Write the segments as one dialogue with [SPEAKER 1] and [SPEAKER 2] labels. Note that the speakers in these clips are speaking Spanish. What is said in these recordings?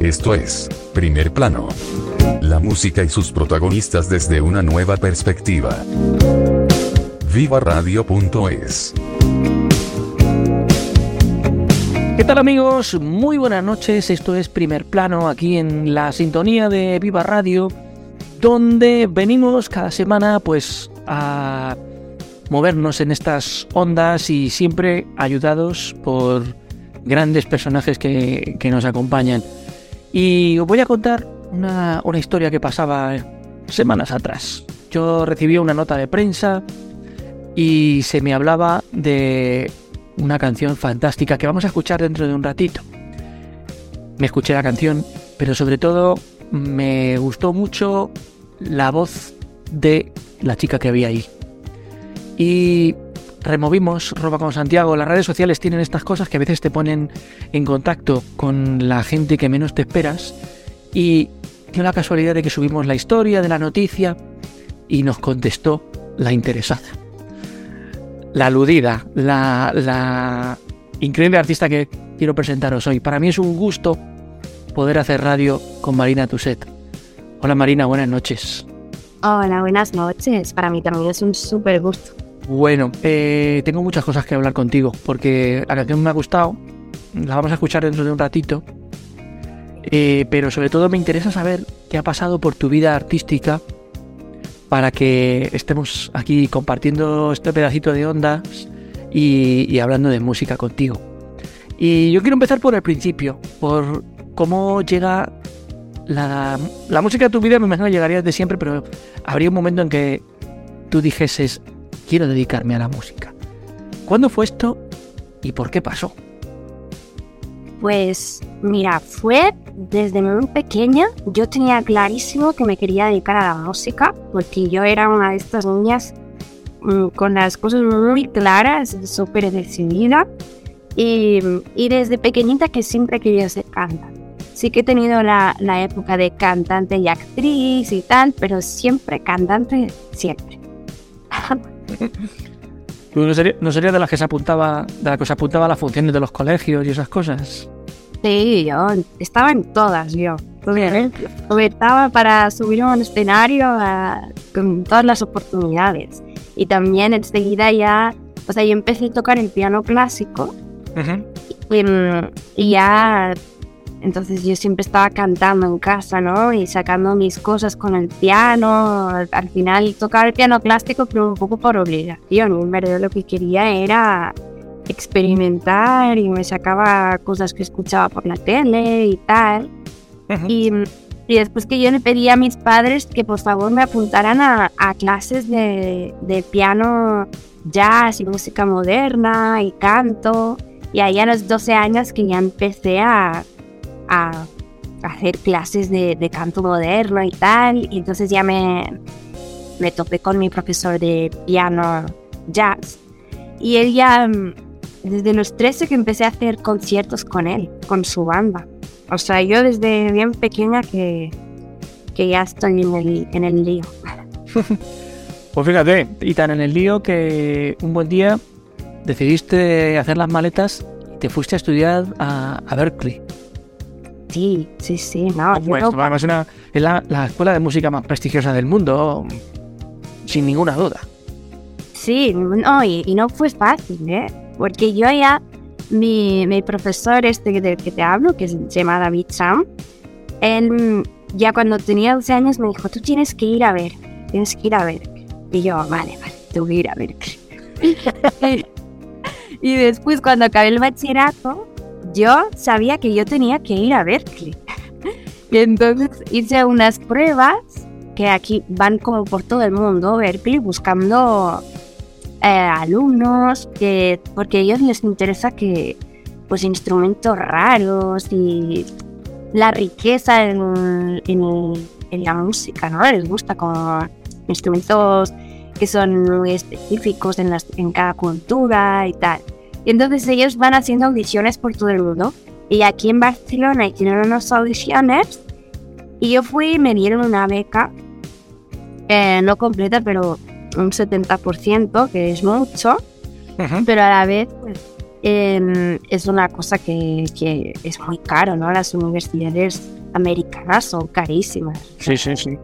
[SPEAKER 1] Esto es Primer Plano. La música y sus protagonistas desde una nueva perspectiva. Viva Radio.es.
[SPEAKER 2] ¿Qué tal amigos? Muy buenas noches, esto es Primer Plano aquí en la sintonía de Viva Radio, donde venimos cada semana pues a movernos en estas ondas y siempre ayudados por grandes personajes que nos acompañan. Y os voy a contar una, una historia que pasaba semanas atrás. Yo recibí una nota de prensa y se me hablaba de una canción fantástica que vamos a escuchar dentro de un ratito. Me escuché la canción, pero sobre todo me gustó mucho la voz de la chica que había ahí. Y removimos Roba con Santiago. Las redes sociales tienen estas cosas que a veces te ponen en contacto con la gente que menos te esperas. Y dio la casualidad de que subimos la historia de la noticia y nos contestó la interesada. La aludida, la, la increíble artista que quiero presentaros hoy. Para mí es un gusto poder hacer radio con Marina Tuset. Hola Marina, buenas noches.
[SPEAKER 3] Hola, buenas noches. Para mí también es un súper gusto.
[SPEAKER 2] Bueno, eh, tengo muchas cosas que hablar contigo, porque la canción me ha gustado, la vamos a escuchar dentro de un ratito, eh, pero sobre todo me interesa saber qué ha pasado por tu vida artística para que estemos aquí compartiendo este pedacito de ondas y, hablando de música contigo. Y yo quiero empezar por el principio, por cómo llega la, la música a tu vida, me imagino que llegaría de siempre, pero habría un momento en que tú dijeses, quiero dedicarme a la música. ¿Cuándo fue esto y por qué pasó?
[SPEAKER 3] Pues mira, fue desde muy pequeña. Yo tenía clarísimo que me quería dedicar a la música, porque yo era una de estas niñas mm, con las cosas muy claras, súper decidida. Y, y, desde pequeñita que siempre quería ser cantante. Sí que he tenido la, la época de cantante y actriz y tal, pero siempre cantante, siempre.
[SPEAKER 2] ¿No sería, ¿No sería de las que se apuntaba, de las que se apuntaba a las funciones de los colegios y esas cosas?
[SPEAKER 3] Sí, yo estaba en todas, yo. Estaba para subir a un escenario a, con todas las oportunidades. Y también enseguida ya, o sea, yo empecé a tocar el piano clásico. Uh -huh. y, y ya entonces yo siempre estaba cantando en casa, ¿no? Y sacando mis cosas con el piano. Al final tocaba el piano clásico, pero un poco por obligación. En verdad lo que quería era experimentar y me sacaba cosas que escuchaba por la tele y tal. Uh -huh. y, y, después que yo le pedí a mis padres que por favor me apuntaran a, a clases de, de piano jazz y música moderna y canto. Y ahí a los 12 años que ya empecé a, a hacer clases de, canto moderno y tal. Y entonces ya me, me topé con mi profesor de piano jazz. Y él ya, desde los 13 que empecé a hacer conciertos con él, con su banda. O sea, yo desde bien pequeña que, que ya estoy en el, en el lío.
[SPEAKER 2] Pues fíjate, y tan en el lío que un buen día decidiste hacer las maletas y te fuiste a estudiar a Berkeley.
[SPEAKER 3] Sí, sí, sí, no.
[SPEAKER 2] Pues, yo... además una, es la, la, escuela de música más prestigiosa del mundo, sin ninguna duda.
[SPEAKER 3] Sí, no, y, y no fue fácil, ¿eh? Porque yo ya, mi, mi profesor este del que te hablo, que se llama David Sam, él ya cuando tenía 12 años me dijo, tú tienes que ir a ver, tienes que ir a ver. Y yo, vale, vale, tengo que ir a ver. y después cuando acabé el bachillerato, yo sabía que yo tenía que ir a Berkeley. y entonces hice unas pruebas que aquí van como por todo el mundo, Berkeley, buscando eh, alumnos, que, porque a ellos les interesa que, pues instrumentos raros y la riqueza en, en, la música, ¿no? Les gusta como instrumentos que son muy específicos en, las, en cada cultura y tal. Y entonces ellos van haciendo audiciones por todo el mundo. Y aquí en Barcelona hicieron unas audiciones y yo fui y me dieron una beca, eh, no completa, pero un 70%, que es mucho, pero a la vez pues, em, es una cosa que, que, es muy caro, ¿no? Las universidades americanas son carísimas.
[SPEAKER 2] Sí, sí, sí.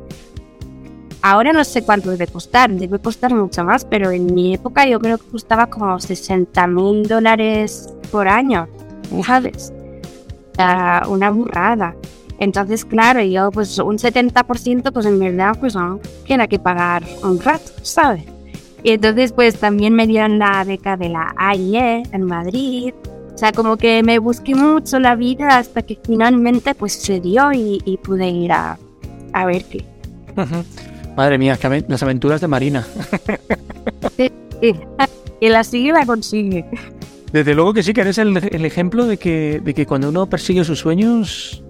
[SPEAKER 3] Ahora no sé cuánto debe costar, debe costar mucho más, pero en mi época yo creo que costaba como 60 mil dólares por año, ¿sabes? una burrada. Entonces, claro, yo pues un 70% pues en verdad pues no tiene que pagar un rato, ¿sabes? Y entonces pues también me dieron la beca de la AIE en Madrid. O sea, como que me busqué mucho la vida hasta que finalmente pues se dio y, pude ir a, a ver qué.
[SPEAKER 2] Madre mía, las aventuras de Marina.
[SPEAKER 3] sí, Y la sigue la consigue.
[SPEAKER 2] Desde luego que sí, que eres el, ejemplo de que, de que cuando uno persigue sus sueños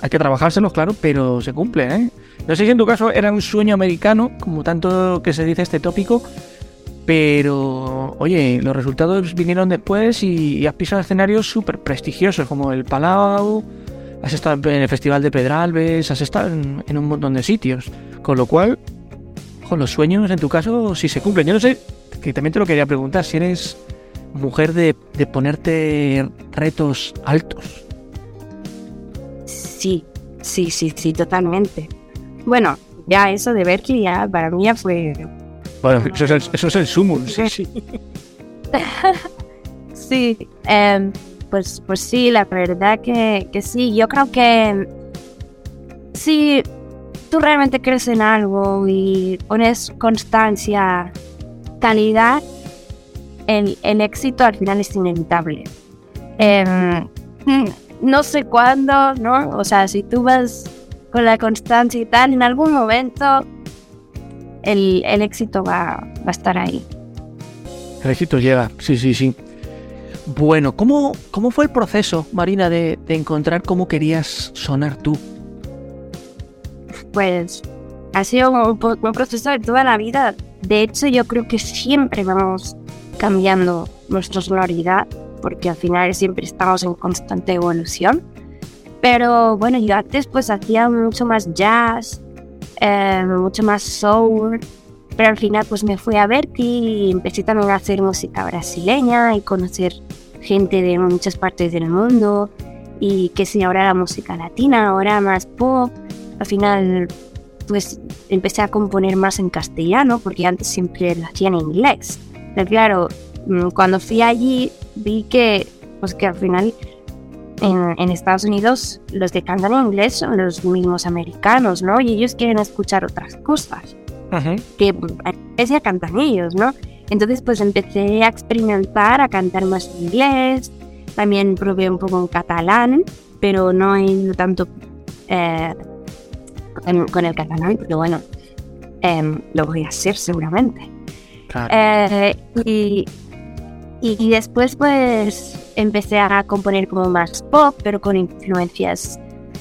[SPEAKER 2] hay que trabajárselos, claro, pero se cumple, ¿eh? No sé si en tu caso era un sueño americano, como tanto que se dice este tópico, pero oye, los resultados vinieron después y, has pisado escenarios súper prestigiosos, como el Palau, has estado en el Festival de Pedralbes, has estado en, un montón de sitios, con lo cual, con los sueños en tu caso sí se cumplen. Yo no sé, que también te lo quería preguntar, si eres mujer de, de ponerte retos altos.
[SPEAKER 3] Sí, sí, sí, sí, totalmente. Bueno, ya eso de Berkeley ya para mí ya fue...
[SPEAKER 2] Bueno, eso es el, eso es el sumum, sí, sí.
[SPEAKER 3] sí, em, pues, pues sí, la verdad que, que sí, yo creo que si tú realmente crees en algo y pones constancia, calidad, el, el éxito al final es inevitable. Eh, no sé cuándo, ¿no? O sea, si tú vas con la constancia y tal, en algún momento el, éxito va, a estar ahí.
[SPEAKER 2] El éxito llega, sí, sí, sí. Bueno, ¿cómo, cómo fue el proceso, Marina, de, encontrar cómo querías sonar tú?
[SPEAKER 3] Pues ha sido un, un, proceso de toda la vida. De hecho, yo creo que siempre vamos cambiando nuestra sonoridad porque al final siempre estamos en constante evolución. Pero bueno, yo antes pues hacía mucho más jazz, eh, mucho más soul, pero al final pues me fui a Berkeley y empecé también a hacer música brasileña y conocer gente de muchas partes del mundo y que si ahora la música latina, ahora más pop, al final pues empecé a componer más en castellano porque antes siempre lo hacía en inglés. Pero claro, mm, cuando fui allí vi que, pues que al final en, Estados Unidos los que cantan en inglés son los mismos americanos, ¿no? Y ellos quieren escuchar otras cosas que a veces cantan ellos, ¿no? Entonces pues empecé a experimentar, a cantar más en inglés, también probé un poco en catalán, pero no he ido tanto eh, con, el catalán, pero bueno, em, lo voy a hacer seguramente. Eh, y, y después pues empecé a componer como más pop, pero con influencias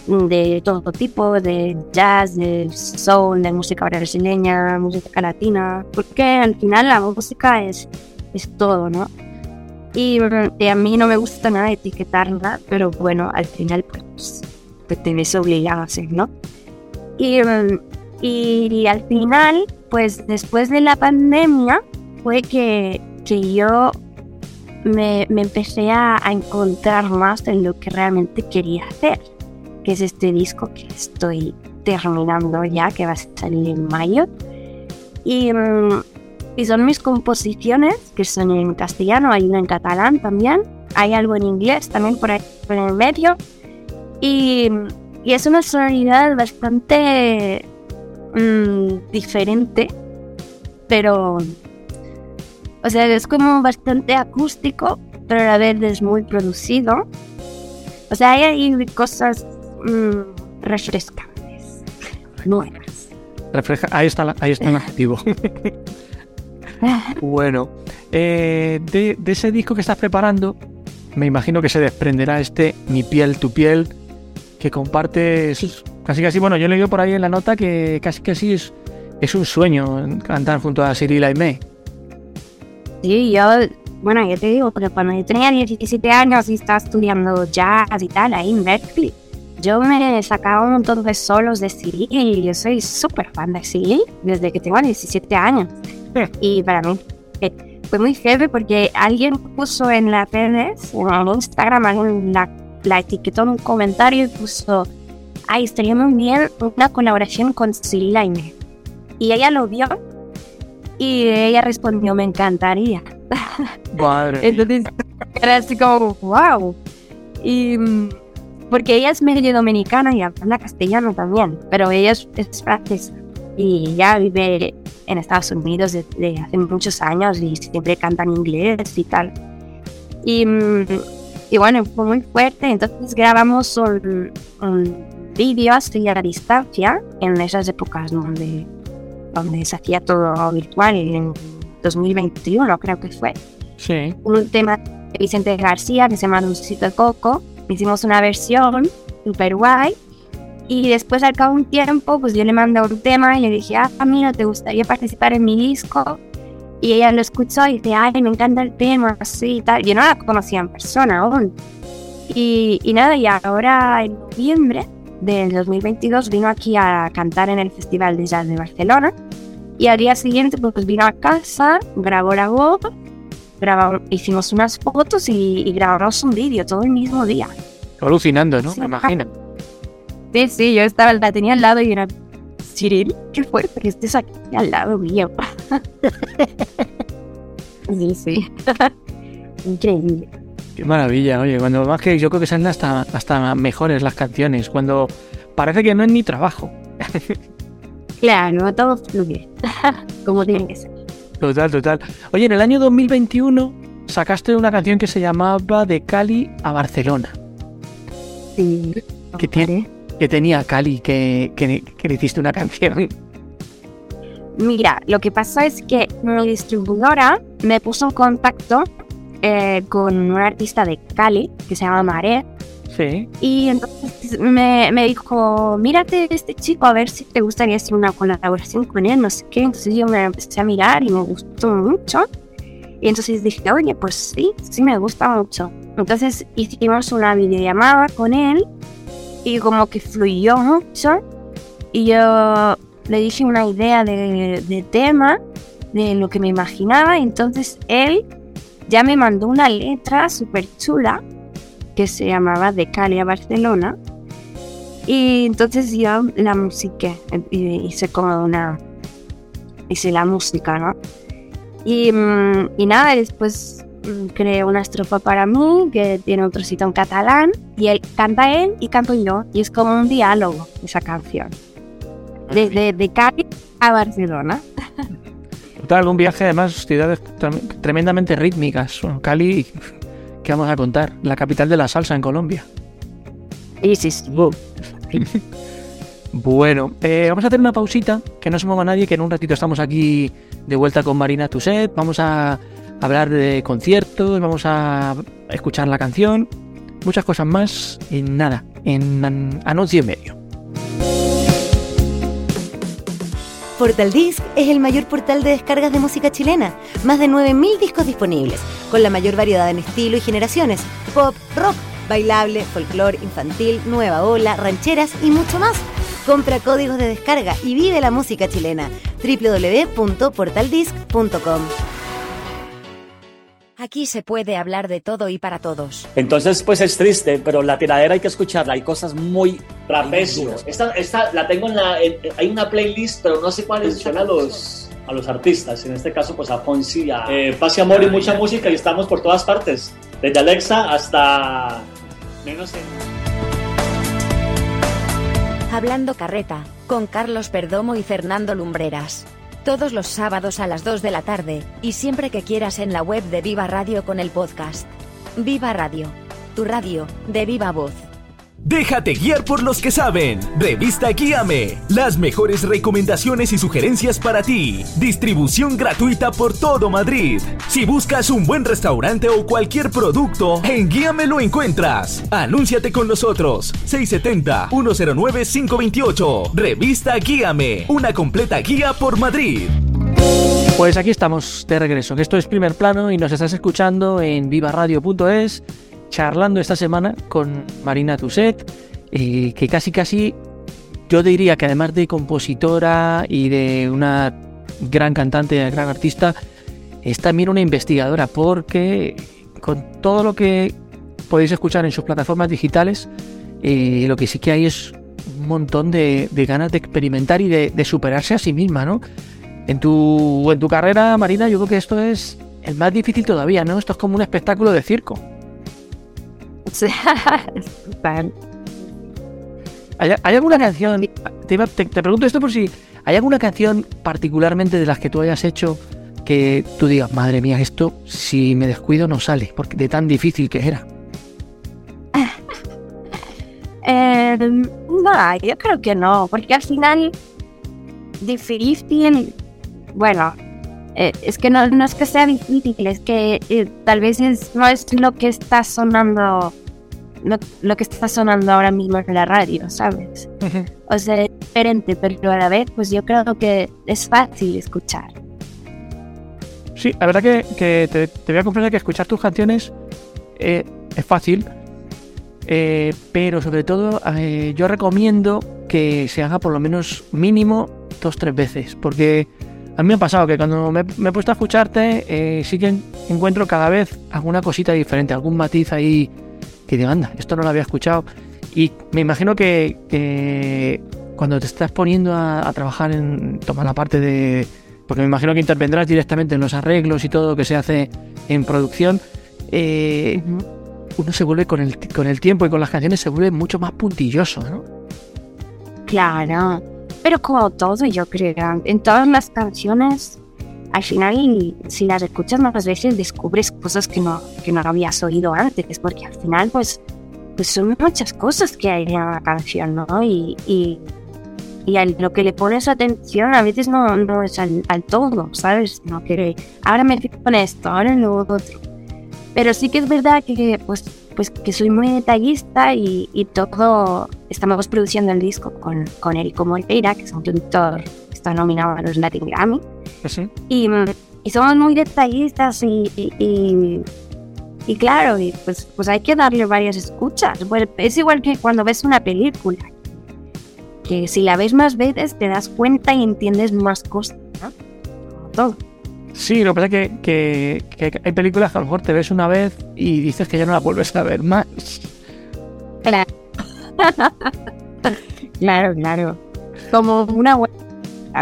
[SPEAKER 3] de todo tipo, de jazz, de soul, de música brasileña, música latina, porque al final la música es, es todo, ¿no? Y, a mí no me gusta nada etiquetarla, pero bueno, al final pues, pues te obligado a hacer, ¿no? Y, y, al final, pues después de la pandemia, fue que, que yo me, empecé a, encontrar más en lo que realmente quería hacer, que es este disco que estoy terminando ya, que va a salir en mayo. Y, mm, y son mis composiciones, que son en castellano, hay una en catalán también, hay algo en inglés también por ahí en el medio. Y, y es una sonoridad bastante mm, diferente, pero o sea, es como bastante acústico, pero a la vez es muy producido. O sea, hay ahí cosas mmm, refrescantes, nuevas.
[SPEAKER 2] Refleja, ahí está, ahí está el adjetivo. bueno, eh, de, ese disco que estás preparando, me imagino que se desprenderá este Mi piel, tu piel, que compartes casi casi, bueno, yo he leído por ahí en la nota que casi casi es, es un sueño cantar junto a Cyril Aimé.
[SPEAKER 3] Sí, yo, bueno, yo te digo, pero cuando yo tenía 17 años y estaba estudiando jazz y tal, ahí en Berkeley, yo me sacaba un montón de solos de Cyril y yo soy súper fan de Cyril desde que tengo 17 años. Y para mí eh, fue muy heavy porque alguien puso en las redes, en Instagram, la, la etiquetó en un comentario y puso, ay, estaría muy bien una colaboración con Cyril Aimé. Y ella lo vio y ella respondió, me encantaría.
[SPEAKER 2] Madre.
[SPEAKER 3] Entonces era así como, wow. Y mm, porque ella es medio dominicana y habla castellano también, pero ella es, es francesa y ya vive en Estados Unidos desde hace muchos años y siempre canta en inglés y tal. Y, mm, y bueno, fue muy fuerte, entonces grabamos un, un vídeo así a la distancia en esas épocas donde, donde se hacía todo virtual, en 2021 creo que fue.
[SPEAKER 2] Sí.
[SPEAKER 3] Un tema de Vicente García que se llama Dulcito de Coco. Hicimos una versión super guay. Y después, al cabo de un tiempo, pues yo le mandé un tema y le dije, ah, mira, ¿te gustaría participar en mi disco? Y ella lo escuchó y dice, ay, me encanta el tema, así y tal. Yo no la conocía en persona aún. Y, y nada, y ahora en noviembre del 2022 vino aquí a cantar en el Festival de Jazz de Barcelona. Y al día siguiente pues vino a casa, grabó la voz, grabamos, hicimos unas fotos y, y grabamos un vídeo todo el mismo día.
[SPEAKER 2] Alucinando, ¿no?
[SPEAKER 3] Sí.
[SPEAKER 2] Me imagino.
[SPEAKER 3] Sí, sí, yo estaba, la tenía al lado y era, Cyril, qué fuerte que estés aquí al lado mío. sí, sí. Increíble.
[SPEAKER 2] Qué maravilla, oye, cuando más que yo creo que salen hasta, hasta mejores las canciones, cuando parece que no es ni trabajo.
[SPEAKER 3] Claro, todo fluye, como tiene que ser.
[SPEAKER 2] Total, total. Oye, en el año 2021 sacaste una canción que se llamaba De Cali a Barcelona.
[SPEAKER 3] Sí.
[SPEAKER 2] ¿Qué tiene? Que tenía Cali, que, que, que le hiciste una canción.
[SPEAKER 3] Mira, lo que pasó es que mi distribuidora me puso en contacto eh, con un artista de Cali que se llama Mare Y entonces me, me dijo, mírate este chico a ver si te gustaría hacer una colaboración con él, no sé qué. Entonces yo me empecé a mirar y me gustó mucho. Y entonces dije, oye, pues sí, sí me gusta mucho. Entonces hicimos una videollamada con él y como que fluyó mucho. Y yo le dije una idea de, de tema, de lo que me imaginaba. Entonces él ya me mandó una letra súper chula que se llamaba De Cali a Barcelona. Y entonces yo la y hice como una. Hice la música, ¿no? Y, mm, y nada, después mm, creé una estrofa para mí que tiene un trocito en catalán. Y él canta él y canto yo. Y es como un diálogo esa canción. Desde de Cali a Barcelona.
[SPEAKER 2] Total, un viaje además, ciudades trem- tremendamente rítmicas. Bueno, Cali, ¿qué vamos a contar? La capital de la salsa en Colombia.
[SPEAKER 3] Y sí, sí.
[SPEAKER 2] Bueno, eh, vamos a hacer una pausita, que no se mueva nadie, que en un ratito estamos aquí de vuelta con Marina Tuset. Vamos a hablar de conciertos, vamos a escuchar la canción, muchas cosas más. Y nada, en an- anuncio y medio.
[SPEAKER 4] Portal Disc es el mayor portal de descargas de música chilena. Más de 9.000 discos disponibles, con la mayor variedad en estilo y generaciones. Pop, rock, bailable, folclore, infantil, nueva ola, rancheras y mucho más. Compra códigos de descarga y vive la música chilena. www.portaldisc.com
[SPEAKER 5] Aquí se puede hablar de todo y para todos.
[SPEAKER 6] Entonces, pues es triste, pero la tiradera hay que escucharla. Hay cosas muy
[SPEAKER 7] Trapecio. Esta, esta la tengo en la. en- hay una playlist, pero no sé cuál es.
[SPEAKER 6] Menciona a los, a los artistas, en este caso, pues a Fonsi, a eh, Paz y Amor y mucha música, y estamos por todas partes. Desde Alexa hasta. Menos en.
[SPEAKER 5] Hablando Carreta, con Carlos Perdomo y Fernando Lumbreras. Todos los sábados a las 2 de la tarde, y siempre que quieras en la web de Viva Radio con el podcast. Viva Radio. Tu radio, de viva voz.
[SPEAKER 8] Déjate guiar por los que saben. Revista Guíame. Las mejores recomendaciones y sugerencias para ti. Distribución gratuita por todo Madrid. Si buscas un buen restaurante o cualquier producto, en Guíame lo encuentras. Anúnciate con nosotros. 670-109-528. Revista Guíame. Una completa guía por Madrid.
[SPEAKER 2] Pues aquí estamos de regreso, esto es primer plano y nos estás escuchando en vivaradio.es charlando esta semana con Marina Tuset, eh, que casi casi yo diría que además de compositora y de una gran cantante, gran artista, es también una investigadora, porque con todo lo que podéis escuchar en sus plataformas digitales, eh, lo que sí que hay es un montón de, ganas de experimentar y de, superarse a sí misma, ¿no? En tu, en tu carrera, Marina, yo creo que esto es el más difícil todavía, ¿no? Esto es como un espectáculo de circo. ¿Hay, alguna canción? Te, pregunto esto por si hay alguna canción particularmente de las que tú hayas hecho que tú digas, madre mía, esto si me descuido no sale, porque de tan difícil que era.
[SPEAKER 3] Eh, no, yo creo que no, porque al final difícil, bueno, eh, es que no, es que sea difícil, es que eh, tal vez no es lo que está sonando, lo, que está sonando ahora mismo en la radio, ¿sabes? O sea, es diferente, pero a la vez, pues yo creo que es fácil escuchar.
[SPEAKER 2] Sí, la verdad que, te, voy a confesar que escuchar tus canciones eh, es fácil, pero sobre todo yo recomiendo que se haga por lo menos mínimo dos tres veces, porque a mí me ha pasado que cuando me, he puesto a escucharte, eh, sí que encuentro cada vez alguna cosita diferente, algún matiz ahí que digo, anda, esto no lo había escuchado. Y me imagino que, cuando te estás poniendo a, trabajar en tomar la parte de. Porque me imagino que intervendrás directamente en los arreglos y todo lo que se hace en producción. Eh, uno se vuelve con el, con el tiempo y con las canciones se vuelve mucho más puntilloso, ¿no?
[SPEAKER 3] Claro. Pero como todo, yo creo, en todas las canciones, al final, si las escuchas más veces, descubres cosas que no, que no habías oído antes, porque al final, pues, pues son muchas cosas que hay en la canción, ¿no? Y, y, y a lo que le pones atención a veces no, no es al, todo, ¿sabes? No que ahora me fijo en esto, ahora en lo otro. Pero sí que es verdad que, pues, pues que soy muy detallista y, y todo, estamos produciendo el disco con, con Erico Moreira, que es un productor que está nominado a los Latin Grammy.
[SPEAKER 2] ¿Sí?
[SPEAKER 3] Y, y, somos muy detallistas y, y, y claro, y pues, pues hay que darle varias escuchas. es igual que cuando ves una película, que si la ves más veces te das cuenta y entiendes más cosas, ¿no? todo.
[SPEAKER 2] Sí, lo que pasa es que, hay películas que a lo mejor te ves una vez y dices que ya no la vuelves a ver más.
[SPEAKER 3] Claro. claro, claro. Como una buena...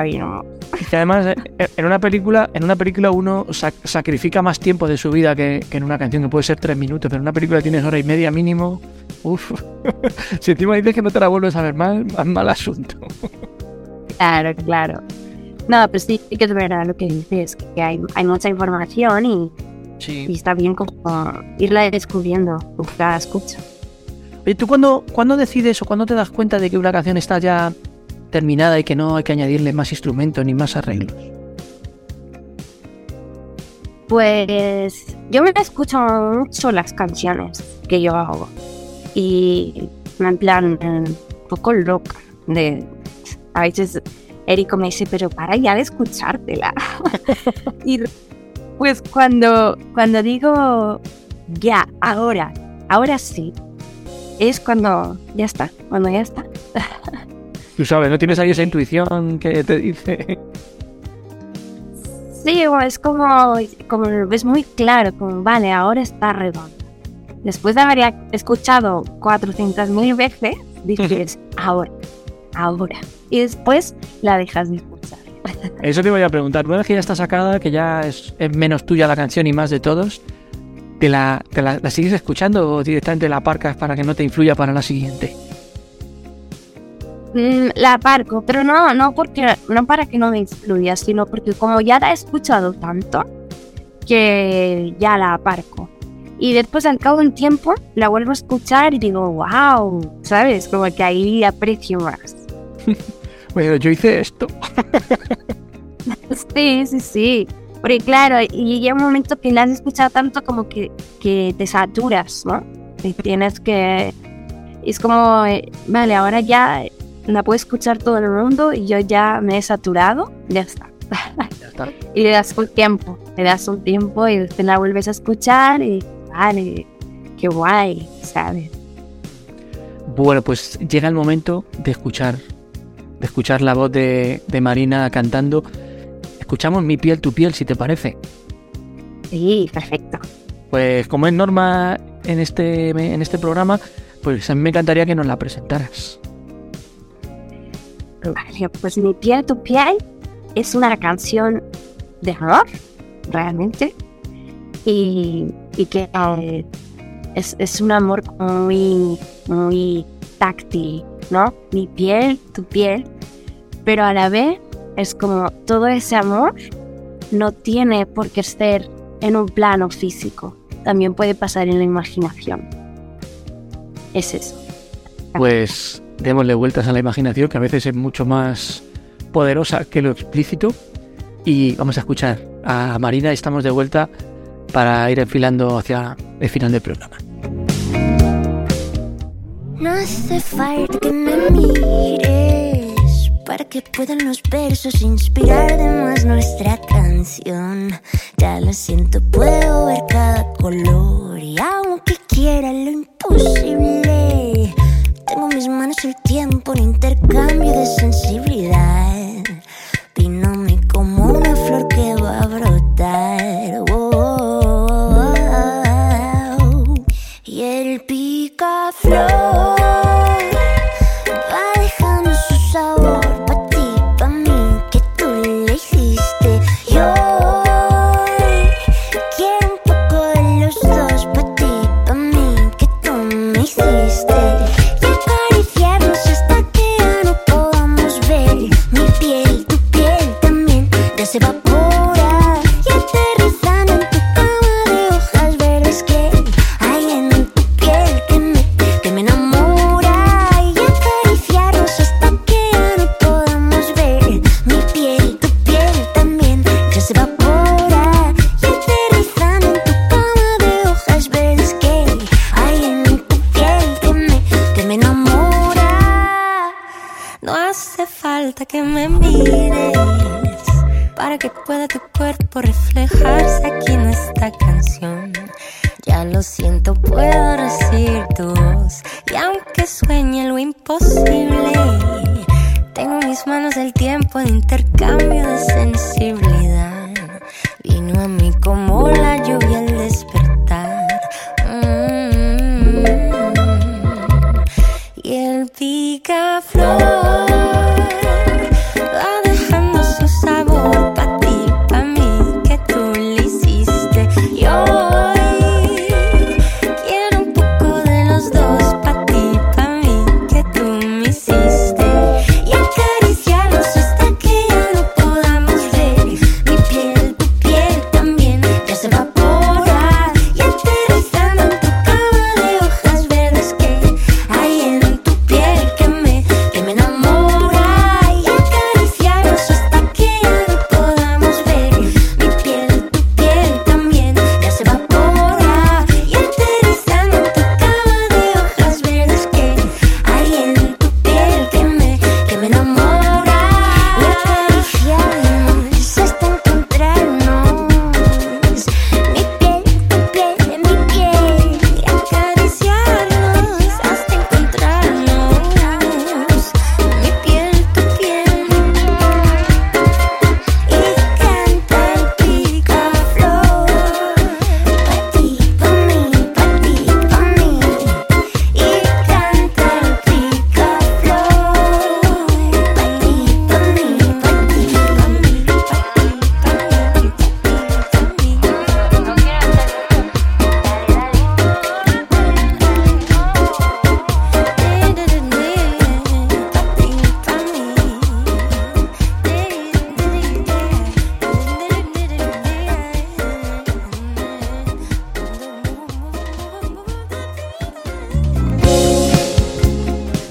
[SPEAKER 2] Y además eh, en una película, en una película uno sacrifica más tiempo de su vida que, en una canción que puede ser tres minutos, pero en una película tienes hora y media mínimo. Uf. si encima dices que no te la vuelves a ver más, más mal asunto.
[SPEAKER 3] claro, claro. No, pero sí, que es verdad lo que dices, que hay, hay mucha información y, está bien como irla descubriendo cada escucha.
[SPEAKER 2] Oye, ¿tú cuándo, cuando decides o cuándo te das cuenta de que una canción está ya terminada y que no hay que añadirle más instrumentos ni más arreglos?
[SPEAKER 3] Pues yo me escucho mucho las canciones que yo hago y en plan un poco loca de a veces Erico me dice, pero para ya de escuchártela. y pues cuando, cuando digo, ya, ahora, ahora sí, es cuando ya está, cuando ya está.
[SPEAKER 2] Tú sabes, ¿no tienes ahí esa intuición que te dice?
[SPEAKER 3] Sí, es como, como lo ves muy claro, como, vale, ahora está redondo. Después de haber escuchado 400.000 veces, dices, ahora, ahora y después la dejas de escuchar.
[SPEAKER 2] Eso te voy a preguntar. Una vez que ya está sacada, que ya es, menos tuya la canción y más de todos, ¿te, la, la, sigues escuchando o directamente la aparcas para que no te influya para la siguiente?
[SPEAKER 3] Mm, la aparco, pero no, no porque no para que no me influya, sino porque como ya la he escuchado tanto que ya la aparco. Y después al cabo de un tiempo la vuelvo a escuchar y digo, wow, ¿sabes? Como que ahí aprecio más.
[SPEAKER 2] bueno, yo hice esto.
[SPEAKER 3] sí, sí, sí. Porque claro, y llega un momento que la has escuchado tanto como que, que te saturas, ¿no? Y tienes que... Es como, eh, vale, ahora ya la puedo escuchar todo el mundo y yo ya me he saturado, ya está. Ya está. y le das un tiempo, le das un tiempo y te la vuelves a escuchar y vale, qué guay, ¿sabes?
[SPEAKER 2] Bueno, pues llega el momento de escuchar, de escuchar la voz de, de Marina cantando escuchamos Mi piel, tu piel, si te parece.
[SPEAKER 3] Sí, perfecto.
[SPEAKER 2] Pues como es norma en este, en este programa, pues a mí me encantaría que nos la presentaras.
[SPEAKER 3] Vale, pues Mi piel, tu piel es una canción de rock, realmente. Y, y que eh, es, es, un amor muy, muy táctil, ¿no? Mi piel, tu piel. Pero a la vez es como todo ese amor no tiene por qué ser en un plano físico, también puede pasar en la imaginación. Es eso.
[SPEAKER 2] Pues démosle vueltas a la imaginación, que a veces es mucho más poderosa que lo explícito. Y vamos a escuchar a Marina, estamos de vuelta para ir enfilando hacia el final del programa.
[SPEAKER 9] No hace falta que me mires para que puedan los versos inspirar de más nuestra canción. Ya lo siento, puedo ver cada color y aunque quiera lo imposible, tengo mis manos el tiempo en intercambio de sensibilidad.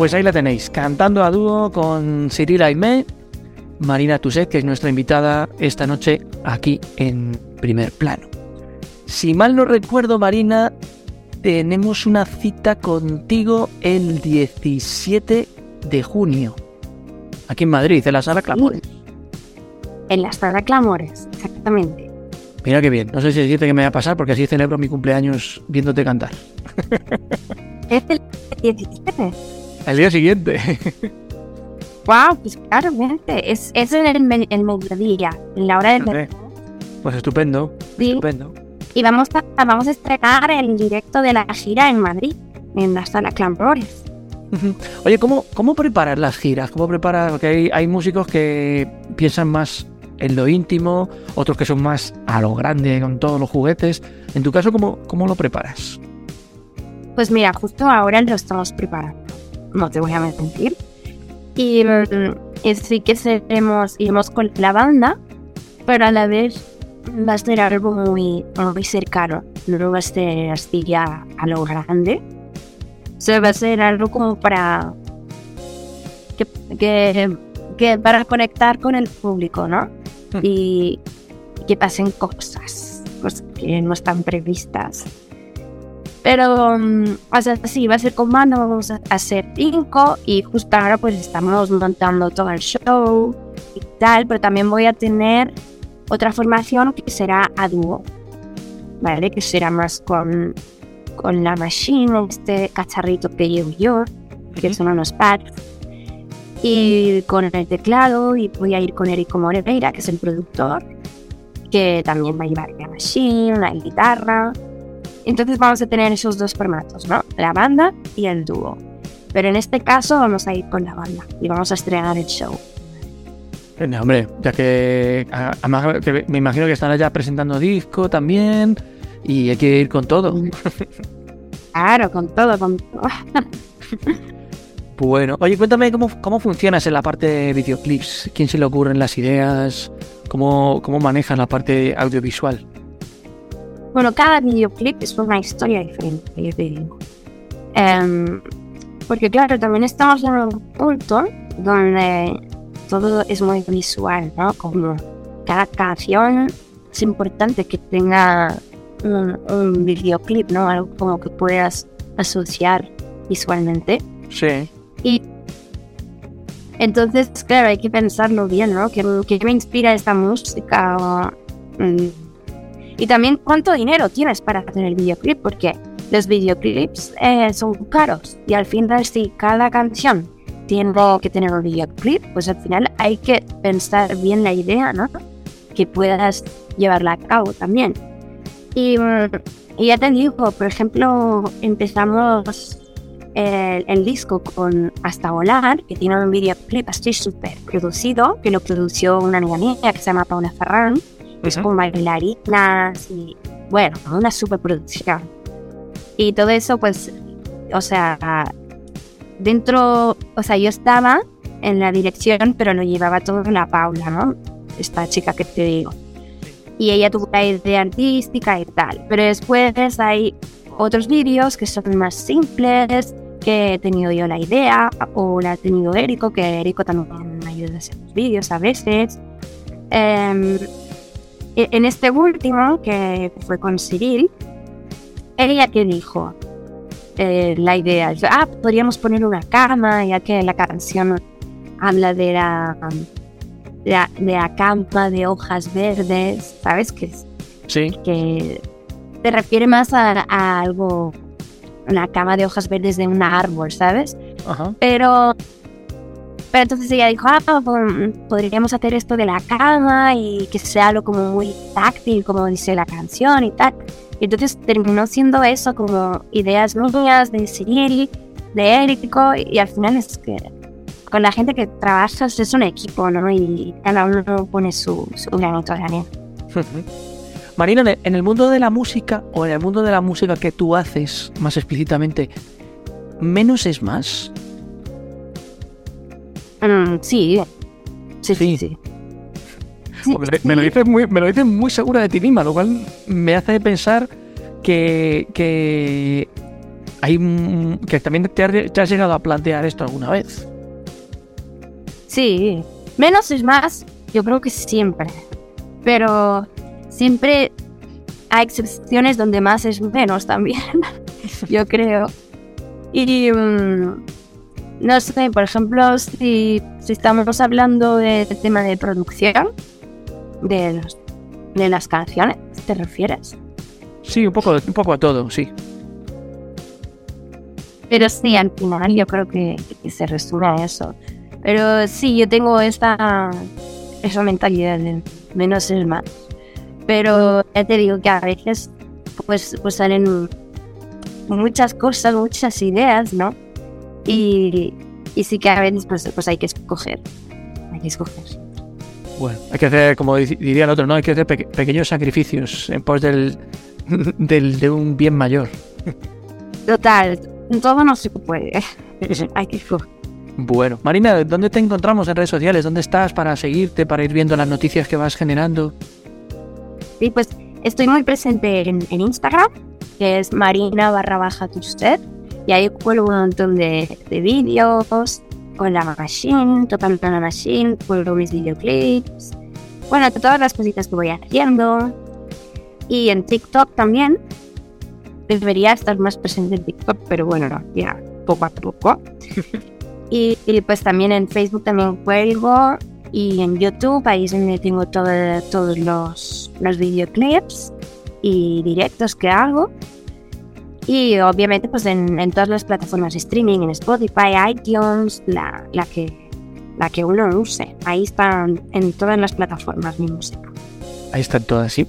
[SPEAKER 2] Pues ahí la tenéis, cantando a dúo con Cyril Aimé, Marina Tuset, que es nuestra invitada esta noche aquí en primer plano. Si mal no recuerdo, Marina, tenemos una cita contigo el 17 de junio, aquí en Madrid, en la Sala Clamores.
[SPEAKER 3] En la Sala Clamores, exactamente.
[SPEAKER 2] Mira qué bien, no sé si decirte que me va a pasar porque así celebro mi cumpleaños viéndote cantar.
[SPEAKER 3] ¿Es el 17?
[SPEAKER 2] El día siguiente.
[SPEAKER 3] Wow, pues claramente, es, es en el, el mediodía, en la hora del
[SPEAKER 2] Hombre, Pues estupendo,
[SPEAKER 3] Sí.
[SPEAKER 2] estupendo.
[SPEAKER 3] Y vamos a, vamos a estrenar el directo de la gira en Madrid, en la sala Clamores.
[SPEAKER 2] Ujú. Oye, ¿cómo, ¿cómo preparas las giras? ¿Cómo preparas? Porque hay, hay músicos que piensan más en lo íntimo, otros que son más a lo grande con todos los juguetes. En tu caso, ¿cómo, cómo lo preparas?
[SPEAKER 3] Pues mira, justo ahora lo estamos preparando, no te voy a mentir. Y, mm, y sí que seremos, iremos con la banda, pero a la vez va a ser algo muy, muy cercano, no va a ser así ya a lo grande. O sea, va a ser algo como para que, que, que para conectar con el público, ¿no?
[SPEAKER 2] Mm.
[SPEAKER 3] Y que pasen cosas, cosas que no están previstas. Pero, mm, o sea, sí, va a ser con banda, vamos a hacer cinco y justo ahora pues estamos montando todo el show y tal, pero también voy a tener otra formación que será a dúo, ¿vale? Que será más con, con la machine, este cacharrito que llevo yo, que son unos pads, y con el teclado, y voy a ir con Erico Moreira, que es el productor, que también va a llevar la machine, la guitarra. Entonces vamos a tener esos dos formatos, ¿no? La banda y el dúo. Pero en este caso vamos a ir con la banda y vamos a estrenar el show.
[SPEAKER 2] No, hombre, ya que a- que me imagino que estará ya presentando disco también y hay que ir con todo.
[SPEAKER 3] Claro, con todo, con todo.
[SPEAKER 2] Bueno, oye, cuéntame cómo, cómo funcionas en la parte de videoclips. ¿Quién se le ocurren las ideas? ¿Cómo, cómo manejas la parte audiovisual?
[SPEAKER 3] Bueno, cada videoclip es una historia diferente, yo te digo. Em, porque claro, también estamos en un punto donde todo es muy visual, ¿no? Como cada canción es importante que tenga un, un videoclip, ¿no? Algo como que puedas asociar visualmente.
[SPEAKER 2] Sí.
[SPEAKER 3] Y entonces, claro, hay que pensarlo bien, ¿no? ¿Qué, qué me inspira esta música? O, mm, y también cuánto dinero tienes para hacer el videoclip, porque los videoclips eh, son caros y al final si cada canción tiene que tener un videoclip, pues al final hay que pensar bien la idea, ¿no? Que puedas llevarla a cabo también. Y, mm, y ya te digo, por ejemplo, empezamos el, el disco con Hasta Volar, que tiene un videoclip así súper producido, que lo produció una amiga mía que se llama Paula Ferran, que es con bailarinas y, bueno, una super producción. Y todo eso, pues, o sea, dentro, o sea, yo estaba en la dirección, pero lo llevaba todo la Paula, ¿no? Esta chica que te digo. Y ella tuvo la idea artística y tal. Pero después hay otros vídeos que son más simples, que he tenido yo la idea, o la ha tenido Erico, que Erico también me ayuda a hacer los vídeos a veces. Em, en este último, que fue con Cyril, ella que dijo eh, la idea, ah, podríamos poner una cama, ya que la canción habla de la, de la, de la de hojas verdes, ¿sabes? Que, es-
[SPEAKER 2] Sí.
[SPEAKER 3] que te refiere más a, a algo, una cama de hojas verdes de un árbol, ¿sabes?
[SPEAKER 2] Ajá.
[SPEAKER 3] Pero, pero entonces ella dijo, ah, pues, podríamos hacer esto de la cama y que sea algo como muy táctil, como dice la canción y tal. Y entonces terminó siendo eso como ideas mías de Cyril, de Érico, y al final es que con la gente que trabajas es un equipo, ¿no? Y cada uno pone su, su granito de arena.
[SPEAKER 2] Marina, en el mundo de la música o en el mundo de la música que tú haces más explícitamente, menos es más.
[SPEAKER 3] Mm, sí, sí, sí, sí.
[SPEAKER 2] Me, lo dices muy, me lo dices muy segura de ti misma, lo cual me hace pensar que, que hay que también te, has- te has llegado a plantear esto alguna vez.
[SPEAKER 3] Sí, menos es más, yo creo que siempre. Pero siempre hay excepciones donde más es menos también, yo creo. Y mm, no sé, por ejemplo, si, si estamos hablando de- del tema de producción de, los- de las canciones, ¿te refieres?
[SPEAKER 2] Sí, un poco, un poco a todo, sí.
[SPEAKER 3] Pero sí, al final yo creo que, que se resume a eso. Pero sí, yo tengo esta esa mentalidad de menos es más. Pero ya te digo que a veces pues, pues salen muchas cosas, muchas ideas, ¿no? Y, y sí que a veces pues, pues hay que escoger. Hay que escoger.
[SPEAKER 2] Bueno, hay que hacer, como diría el otro, ¿no? Hay que hacer peque- pequeños sacrificios en pos del, del, de un bien mayor.
[SPEAKER 3] Total, todo no se puede. hay que escoger.
[SPEAKER 2] Bueno, Marina, ¿dónde te encontramos en redes sociales? ¿Dónde estás para seguirte, para ir viendo las noticias que vas generando?
[SPEAKER 3] Sí, pues estoy muy presente en, en Instagram, que es marina barra baja usted, y ahí cuelgo un montón de, de vídeos con la machine, tocando con la machine, cuelgo mis videoclips, bueno, todas las cositas que voy haciendo. Y en TikTok también, debería estar más presente en TikTok, pero bueno, no, ya poco a poco. y, y, pues también en Facebook también cuelgo y en YouTube ahí es donde tengo todo- todos los, los videoclips y directos que hago. Y obviamente pues en, en todas las plataformas de streaming, en Spotify, iTunes, la, la, que, la que uno use. Ahí están en todas las plataformas mi música.
[SPEAKER 2] Ahí están todas, sí.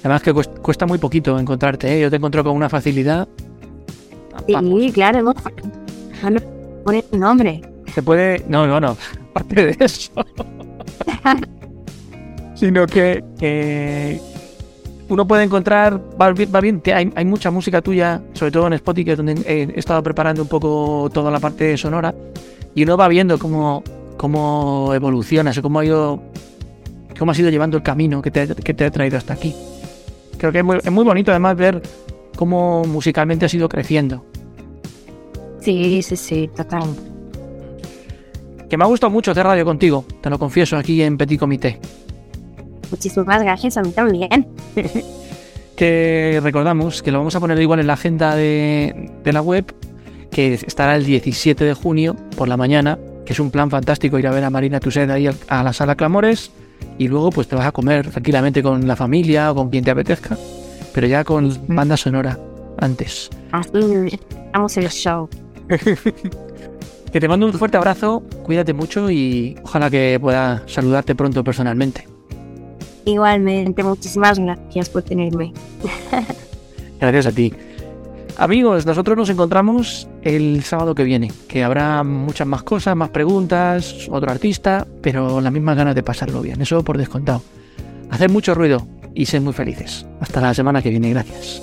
[SPEAKER 2] Además que cuest- cuesta muy poquito encontrarte, ¿eh? Yo te encuentro con una facilidad.
[SPEAKER 3] Sí, claro, no, no pone tu nombre.
[SPEAKER 2] Se puede... No, no, no. Aparte de eso. Sino que, que uno puede encontrar... Va, bien- va bien, te- hay, hay mucha música tuya, sobre todo en Spotify, que es donde he, he estado preparando un poco toda la parte sonora. Y uno va viendo cómo, cómo evolucionas, o cómo ha ido... Cómo has ido llevando el camino que te, que te ha traído hasta aquí. Creo que es muy, es muy bonito además ver cómo musicalmente has ido creciendo.
[SPEAKER 3] Sí, sí, sí, total.
[SPEAKER 2] Que me ha gustado mucho hacer radio contigo, te lo confieso, aquí en Petit Comité.
[SPEAKER 3] Muchísimas gracias a mí también.
[SPEAKER 2] Que recordamos que lo vamos a poner igual en la agenda de, de la web, que estará el 17 de junio por la mañana, que es un plan fantástico ir a ver a Marina Tuset ahí a la sala Clamores y luego pues te vas a comer tranquilamente con la familia o con quien te apetezca, pero ya con banda sonora antes.
[SPEAKER 3] En el show.
[SPEAKER 2] Que te mando un fuerte abrazo, cuídate mucho y ojalá que pueda saludarte pronto personalmente.
[SPEAKER 3] Igualmente, muchísimas gracias por tenerme.
[SPEAKER 2] Gracias a ti. Amigos, nosotros nos encontramos el sábado que viene, que habrá muchas más cosas, más preguntas, otro artista, pero las mismas ganas de pasarlo bien, eso por descontado. Hacer mucho ruido y ser muy felices. Hasta la semana que viene, gracias.